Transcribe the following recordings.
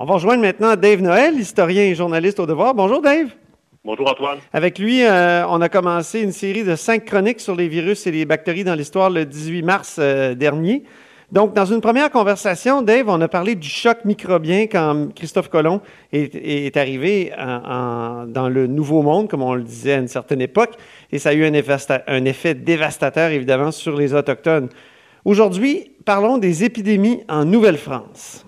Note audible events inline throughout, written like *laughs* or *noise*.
On va rejoindre maintenant Dave Noël, historien et journaliste au devoir. Bonjour Dave. Bonjour Antoine. Avec lui, euh, on a commencé une série de cinq chroniques sur les virus et les bactéries dans l'histoire le 18 mars euh, dernier. Donc, dans une première conversation, Dave, on a parlé du choc microbien quand Christophe Colomb est, arrivé dans le Nouveau Monde, comme on le disait à une certaine époque, et ça a eu un un effet dévastateur, évidemment, sur les Autochtones. Aujourd'hui, parlons des épidémies en Nouvelle-France.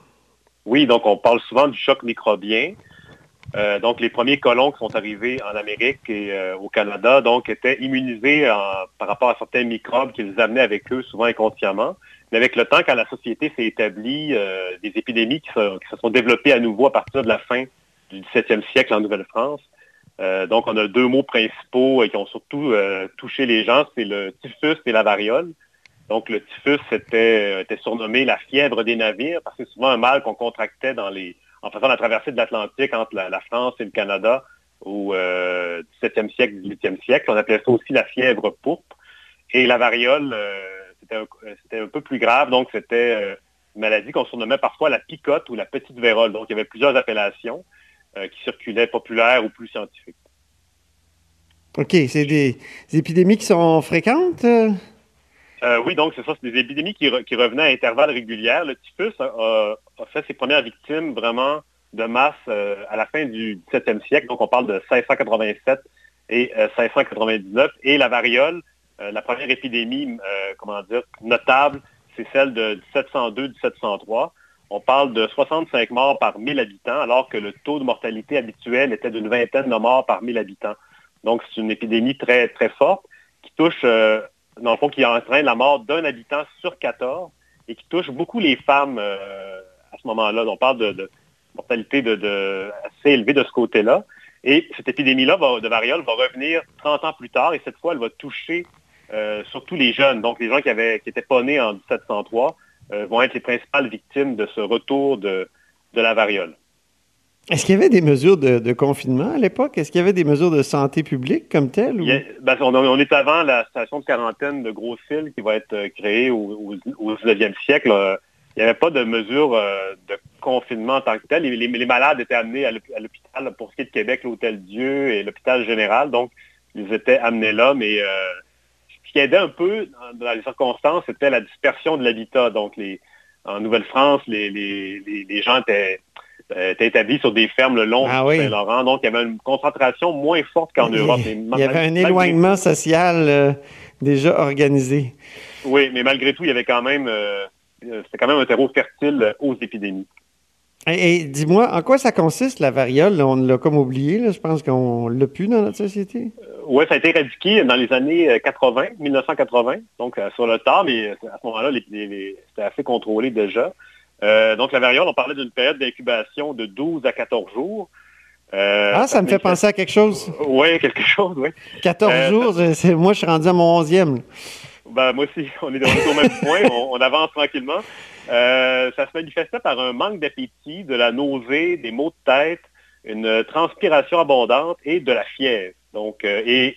Oui, donc on parle souvent du choc microbien. Euh, donc, les premiers colons qui sont arrivés en Amérique et euh, au Canada, donc, étaient immunisés par rapport à certains microbes qu'ils amenaient avec eux, souvent inconsciemment. Mais avec le temps, quand la société s'est établie, euh, des épidémies qui se, sont développées à nouveau à partir de la fin du 17e siècle en Nouvelle-France. donc, on a deux mots principaux qui ont surtout touché les gens, c'est le typhus et la variole. Donc, le typhus était, était surnommé la fièvre des navires parce que c'est souvent un mal qu'on contractait en faisant la traversée de l'Atlantique entre la, France et le Canada au euh, 17e siècle, 18e siècle. On appelait ça aussi la fièvre pourpre. Et la variole, euh, c'était un, peu plus grave. Donc, c'était euh, une maladie qu'on surnommait parfois la picote ou la petite vérole. Donc, il y avait plusieurs appellations euh, qui circulaient populaires ou plus scientifiques. OK. C'est des épidémies qui sont fréquentes? Euh, oui, donc c'est ça, c'est des épidémies qui, revenaient à intervalles réguliers. Le typhus a, fait ses premières victimes vraiment de masse euh, à la fin du 17e siècle. Donc on parle de 1687 et 1699. Euh, et la variole, la première épidémie, comment dire, notable, c'est celle de 1702-1703. On parle de 65 morts par 1000 habitants, alors que le taux de mortalité habituel était d'une vingtaine de morts par 1000 habitants. Donc c'est une épidémie très, très forte qui touche dans le fond, qui entraîne la mort d'un habitant sur 14 et qui touche beaucoup les femmes euh, à ce moment-là. On parle de, mortalité de, assez élevée de ce côté-là. Et cette épidémie-là de variole va revenir 30 ans plus tard et cette fois, elle va toucher euh, surtout les jeunes. Donc, les gens qui, avaient, qui pas nés en 1703 euh, vont être les principales victimes de ce retour de la variole. Est-ce qu'il y avait des mesures de, confinement à l'époque? Est-ce qu'il y avait des mesures de santé publique comme telles? Ben, on, est avant la station de quarantaine de Gros-Fil qui va être euh, créée au, 19e siècle. Il n'y avait pas de mesures euh, de confinement en tant que tel. Les, malades étaient amenés à l'hôpital, pour ce qui est de Québec, l'Hôtel Dieu et l'hôpital général. Donc, ils étaient amenés là, mais euh, ce qui aidait un peu dans les circonstances, c'était la dispersion de l'habitat. Donc, en Nouvelle-France, les gens étaient euh, était établi sur des fermes le long ah du Saint-Laurent. Donc, il y avait une concentration moins forte qu'en Europe. Il y avait un éloignement social euh, déjà organisé. Oui, mais malgré tout, il y avait quand même, euh, c'était quand même un terreau fertile aux épidémies. Et, dis-moi, en quoi ça consiste la variole? On l'a comme oublié, je pense qu'on l'a plus dans notre société. oui, ça a été éradiqué dans les années 80, 1980, donc sur le tard, mais à ce moment-là, c'était assez contrôlé déjà. Euh, donc, la variole, on parlait d'une période d'incubation de 12 à 14 jours. Euh, ah, ça me fait penser à quelque chose. Oui, quelque chose, oui. 14 euh, jours, moi, je suis rendu à mon 11e. Ben, moi aussi, *laughs* on est, au même point, on, avance tranquillement. ça se manifestait par un manque d'appétit, de la nausée, des maux de tête, une transpiration abondante et de la fièvre. Donc, et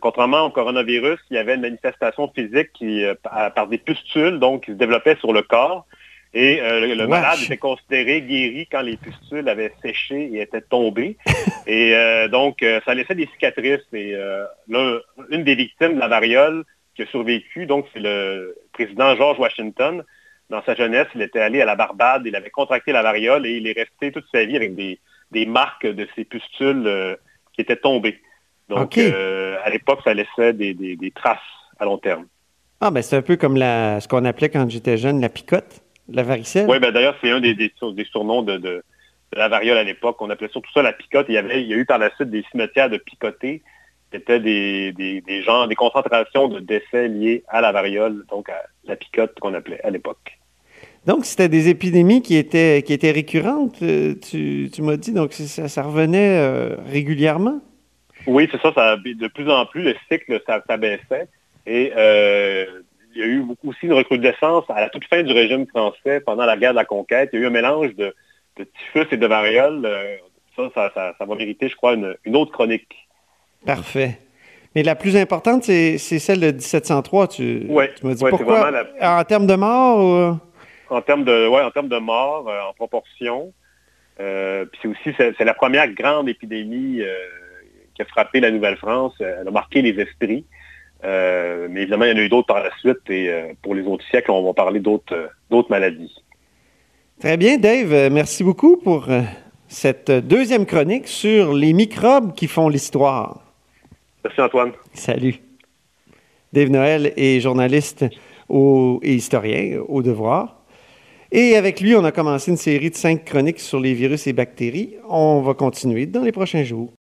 contrairement au coronavirus, il y avait une manifestation physique qui, par des pustules, donc qui se développait sur le corps. Et euh, le, malade était considéré guéri quand les pustules avaient séché et étaient tombées. *laughs* et euh, donc, euh, ça laissait des cicatrices. Et une des victimes de la variole qui a survécu, donc c'est le président George Washington. Dans sa jeunesse, il était allé à la Barbade, il avait contracté la variole et il est resté toute sa vie avec des, marques de ces pustules qui étaient tombées. Donc, à l'époque, ça laissait des, traces à long terme. Ah, ben c'est un peu comme la, ce qu'on appelait quand j'étais jeune la picote. La varicelle? Oui, ben d'ailleurs, c'est un des, des, surnoms de, la variole à l'époque. On appelait surtout ça la picote. Il y, avait, il y a eu par la suite des cimetières de picotés. C'était des, des, gens, des concentrations de décès liés à la variole, donc à la picote qu'on appelait à l'époque. Donc, c'était des épidémies qui étaient, qui étaient récurrentes, euh, tu, tu m'as dit, donc ça, ça revenait euh, régulièrement? Oui, c'est ça, ça, de plus en plus, le cycle s'abaissait. Et euh, il y a eu aussi une recrudescence à la toute fin du régime français pendant la guerre de la conquête. Il y a eu un mélange de, de typhus et de variole. Ça, ça, ça, ça va mériter, je crois, une, une autre chronique. Parfait. Mais la plus importante, c'est celle de 1703. Tu, oui, tu m'as dit pourquoi? La... En termes de mort? Ou... En termes de, ouais, en termes de mort, euh, en proportion. Euh, puis c'est aussi, c'est la première grande épidémie euh, qui a frappé la Nouvelle-France. Elle a marqué les esprits. Euh, mais évidemment, il y en a eu d'autres par la suite. Et euh, pour les autres siècles, on va parler d'autres maladies. Très bien, Dave. Merci beaucoup pour cette deuxième chronique sur les microbes qui font l'histoire. Merci Antoine. Salut. Dave Noël est journaliste au, et historien au devoir. Et avec lui, on a commencé une série de cinq chroniques sur les virus et bactéries. On va continuer dans les prochains jours.